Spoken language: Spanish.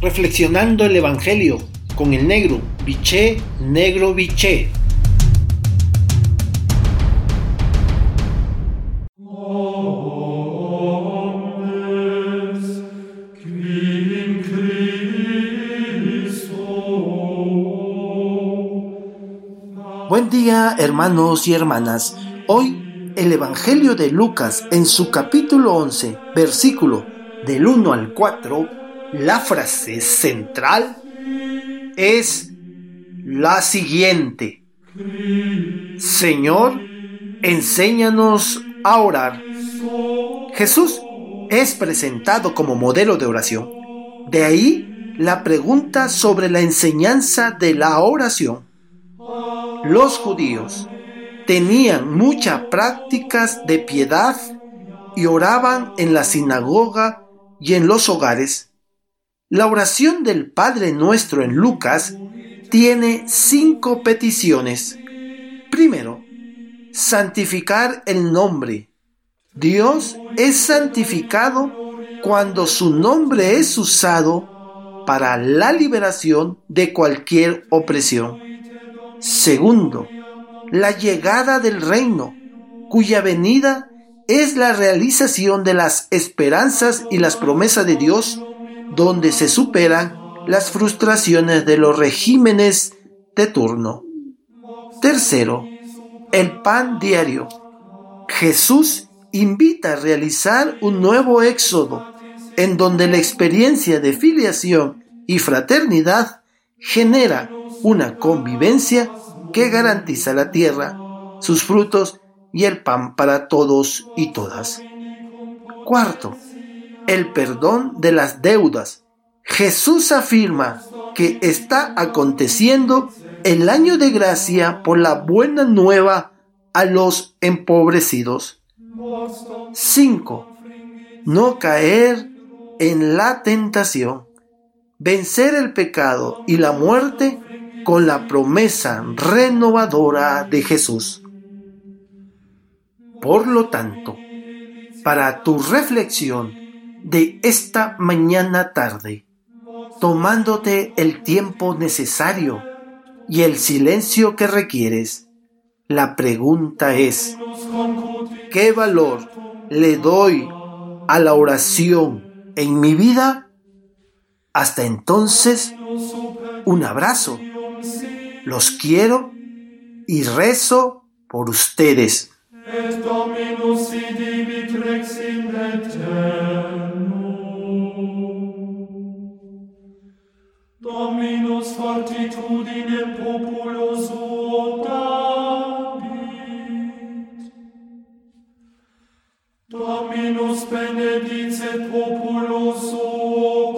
reflexionando el Evangelio con el negro, biché, negro, biché. Buen día hermanos y hermanas. Hoy el Evangelio de Lucas en su capítulo 11, versículo del 1 al 4, la frase central es la siguiente. Señor, enséñanos a orar. Jesús es presentado como modelo de oración. De ahí la pregunta sobre la enseñanza de la oración los judíos tenían muchas prácticas de piedad y oraban en la sinagoga y en los hogares. La oración del Padre Nuestro en Lucas tiene cinco peticiones. Primero, santificar el nombre. Dios es santificado cuando su nombre es usado para la liberación de cualquier opresión. Segundo, la llegada del reino, cuya venida es la realización de las esperanzas y las promesas de Dios, donde se superan las frustraciones de los regímenes de turno. Tercero, el pan diario. Jesús invita a realizar un nuevo éxodo, en donde la experiencia de filiación y fraternidad genera una convivencia que garantiza la tierra, sus frutos y el pan para todos y todas. Cuarto, el perdón de las deudas. Jesús afirma que está aconteciendo el año de gracia por la buena nueva a los empobrecidos. 5. No caer en la tentación. Vencer el pecado y la muerte con la promesa renovadora de Jesús. Por lo tanto, para tu reflexión de esta mañana tarde, tomándote el tiempo necesario y el silencio que requieres, la pregunta es, ¿qué valor le doy a la oración en mi vida? Hasta entonces, un abrazo los quiero y rezo por ustedes. multitudinem populo suo tabit. Dominus benedicet populo suo